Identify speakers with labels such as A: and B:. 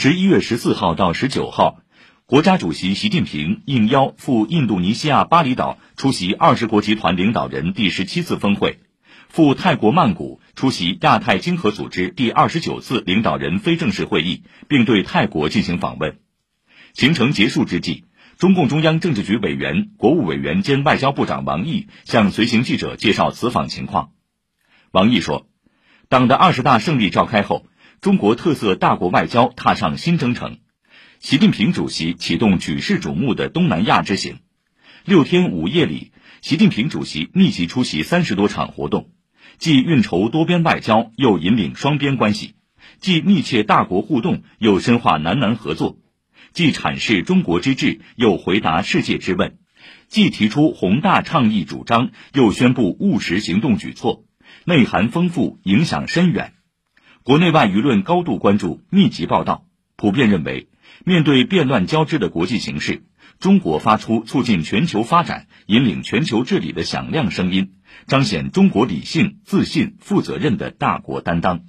A: 十一月十四号到十九号，国家主席习近平应邀赴印度尼西亚巴厘岛出席二十国集团领导人第十七次峰会，赴泰国曼谷出席亚太经合组织第二十九次领导人非正式会议，并对泰国进行访问。行程结束之际，中共中央政治局委员、国务委员兼外交部长王毅向随行记者介绍此访情况。王毅说，党的二十大胜利召开后。中国特色大国外交踏上新征程，习近平主席启动举世瞩目的东南亚之行。六天五夜里，习近平主席密集出席三十多场活动，既运筹多边外交，又引领双边关系；既密切大国互动，又深化南南合作；既阐释中国之志，又回答世界之问；既提出宏大倡议主张，又宣布务实行动举措，内涵丰富，影响深远。国内外舆论高度关注，密集报道，普遍认为，面对变乱交织的国际形势，中国发出促进全球发展、引领全球治理的响亮声音，彰显中国理性、自信、负责任的大国担当。